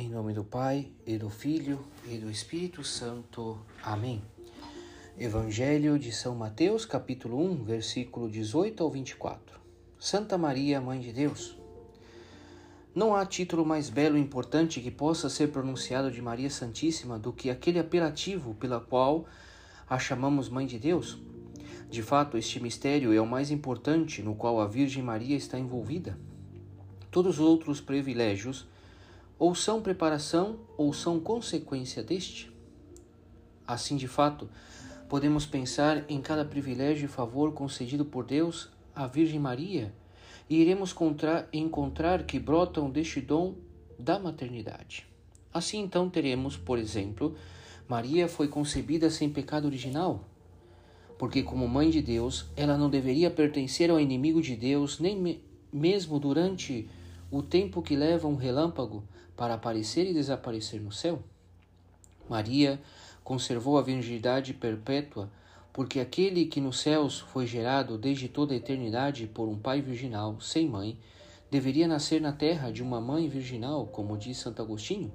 Em nome do Pai, e do Filho, e do Espírito Santo. Amém. Evangelho de São Mateus, capítulo 1, versículo 18 ao 24. Santa Maria, Mãe de Deus. Não há título mais belo e importante que possa ser pronunciado de Maria Santíssima do que aquele apelativo pela qual a chamamos Mãe de Deus. De fato, este mistério é o mais importante no qual a Virgem Maria está envolvida. Todos os outros privilégios ou são preparação ou são consequência deste? Assim, de fato, podemos pensar em cada privilégio e favor concedido por Deus à Virgem Maria e iremos encontrar que brotam deste dom da maternidade. Assim, então, teremos, por exemplo, Maria foi concebida sem pecado original, porque, como mãe de Deus, ela não deveria pertencer ao inimigo de Deus, nem me mesmo durante o tempo que leva um relâmpago para aparecer e desaparecer no céu? Maria conservou a virgindade perpétua, porque aquele que nos céus foi gerado desde toda a eternidade por um pai virginal, sem mãe, deveria nascer na terra de uma mãe virginal, como diz Santo Agostinho?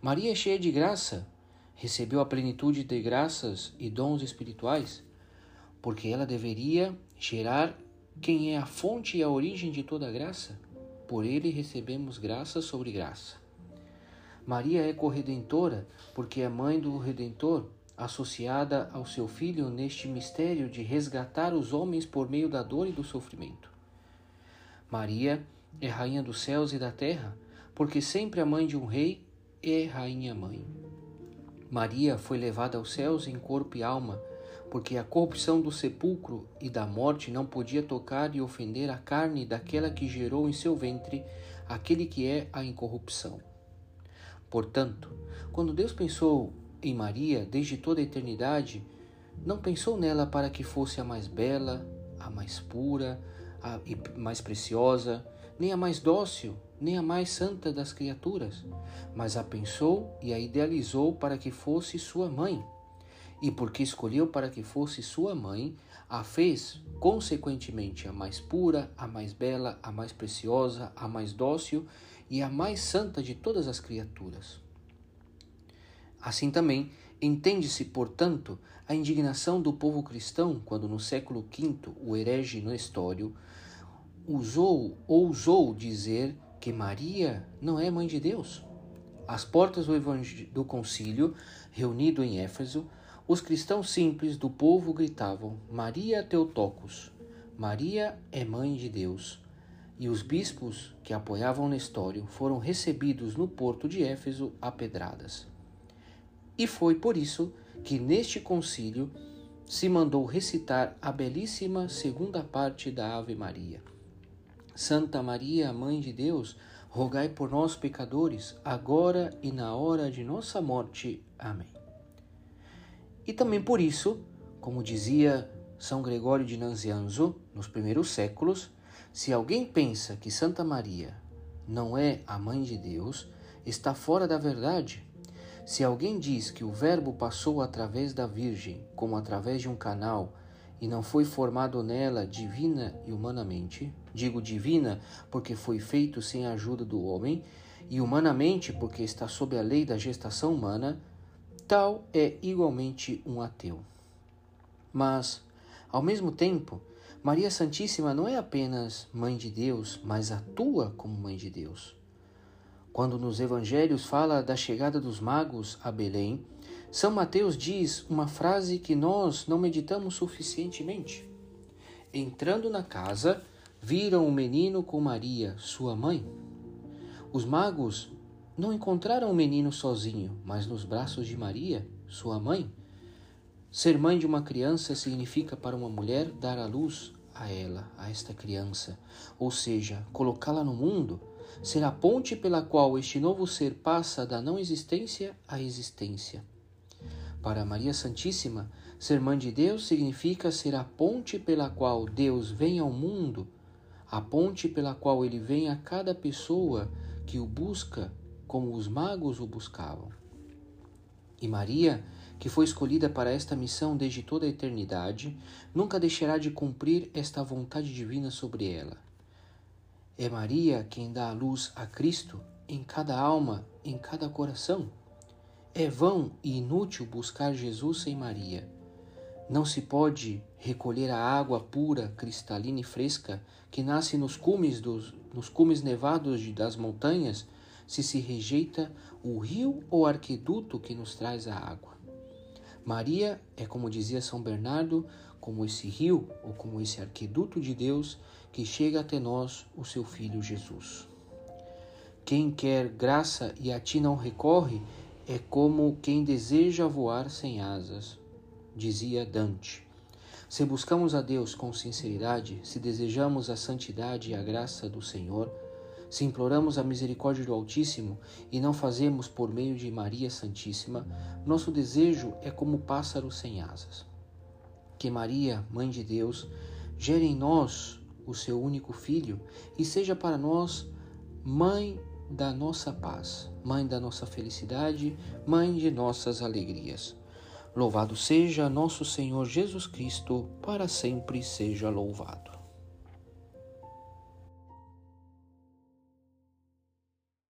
Maria, cheia de graça, recebeu a plenitude de graças e dons espirituais, porque ela deveria gerar quem é a fonte e a origem de toda graça por ele recebemos graça sobre graça. Maria é corredentora porque é mãe do Redentor, associada ao seu filho neste mistério de resgatar os homens por meio da dor e do sofrimento. Maria é rainha dos céus e da terra, porque sempre a mãe de um rei é rainha mãe. Maria foi levada aos céus em corpo e alma, porque a corrupção do sepulcro e da morte não podia tocar e ofender a carne daquela que gerou em seu ventre aquele que é a incorrupção. Portanto, quando Deus pensou em Maria desde toda a eternidade, não pensou nela para que fosse a mais bela, a mais pura, a mais preciosa, nem a mais dócil, nem a mais santa das criaturas, mas a pensou e a idealizou para que fosse sua mãe e porque escolheu para que fosse sua mãe, a fez, consequentemente, a mais pura, a mais bela, a mais preciosa, a mais dócil e a mais santa de todas as criaturas. Assim também, entende-se, portanto, a indignação do povo cristão quando no século V o herege Nestório usou, ousou dizer que Maria não é mãe de Deus. Às portas do, do concílio, reunido em Éfeso, os cristãos simples do povo gritavam: Maria Teotocos, Maria é mãe de Deus. E os bispos que apoiavam Nestório foram recebidos no porto de Éfeso a pedradas. E foi por isso que neste concílio se mandou recitar a belíssima segunda parte da Ave Maria. Santa Maria, Mãe de Deus, rogai por nós pecadores, agora e na hora de nossa morte. Amém. E também por isso, como dizia São Gregório de Nazianzo nos primeiros séculos, se alguém pensa que Santa Maria não é a mãe de Deus, está fora da verdade. Se alguém diz que o Verbo passou através da Virgem, como através de um canal, e não foi formado nela divina e humanamente, digo divina porque foi feito sem a ajuda do homem, e humanamente porque está sob a lei da gestação humana, tal é igualmente um ateu. Mas, ao mesmo tempo, Maria Santíssima não é apenas mãe de Deus, mas atua como mãe de Deus. Quando nos evangelhos fala da chegada dos magos a Belém, São Mateus diz uma frase que nós não meditamos suficientemente. Entrando na casa, viram o menino com Maria, sua mãe. Os magos não encontraram o menino sozinho, mas nos braços de Maria, sua mãe. Ser mãe de uma criança significa para uma mulher dar a luz a ela, a esta criança, ou seja, colocá-la no mundo, ser a ponte pela qual este novo ser passa da não existência à existência. Para Maria Santíssima, ser mãe de Deus significa ser a ponte pela qual Deus vem ao mundo, a ponte pela qual ele vem a cada pessoa que o busca como os magos o buscavam. E Maria, que foi escolhida para esta missão desde toda a eternidade, nunca deixará de cumprir esta vontade divina sobre ela. É Maria quem dá a luz a Cristo, em cada alma, em cada coração. É vão e inútil buscar Jesus sem Maria. Não se pode recolher a água pura, cristalina e fresca que nasce nos cumes, dos, nos cumes nevados de, das montanhas se se rejeita o rio ou arqueduto que nos traz a água. Maria é, como dizia São Bernardo, como esse rio ou como esse arqueduto de Deus que chega até nós, o seu Filho Jesus. Quem quer graça e a ti não recorre é como quem deseja voar sem asas, dizia Dante. Se buscamos a Deus com sinceridade, se desejamos a santidade e a graça do Senhor, se imploramos a misericórdia do Altíssimo e não fazemos por meio de Maria Santíssima, nosso desejo é como pássaro sem asas. Que Maria, Mãe de Deus, gere em nós o seu único Filho e seja para nós Mãe da nossa paz, Mãe da nossa felicidade, Mãe de nossas alegrias. Louvado seja nosso Senhor Jesus Cristo, para sempre seja louvado.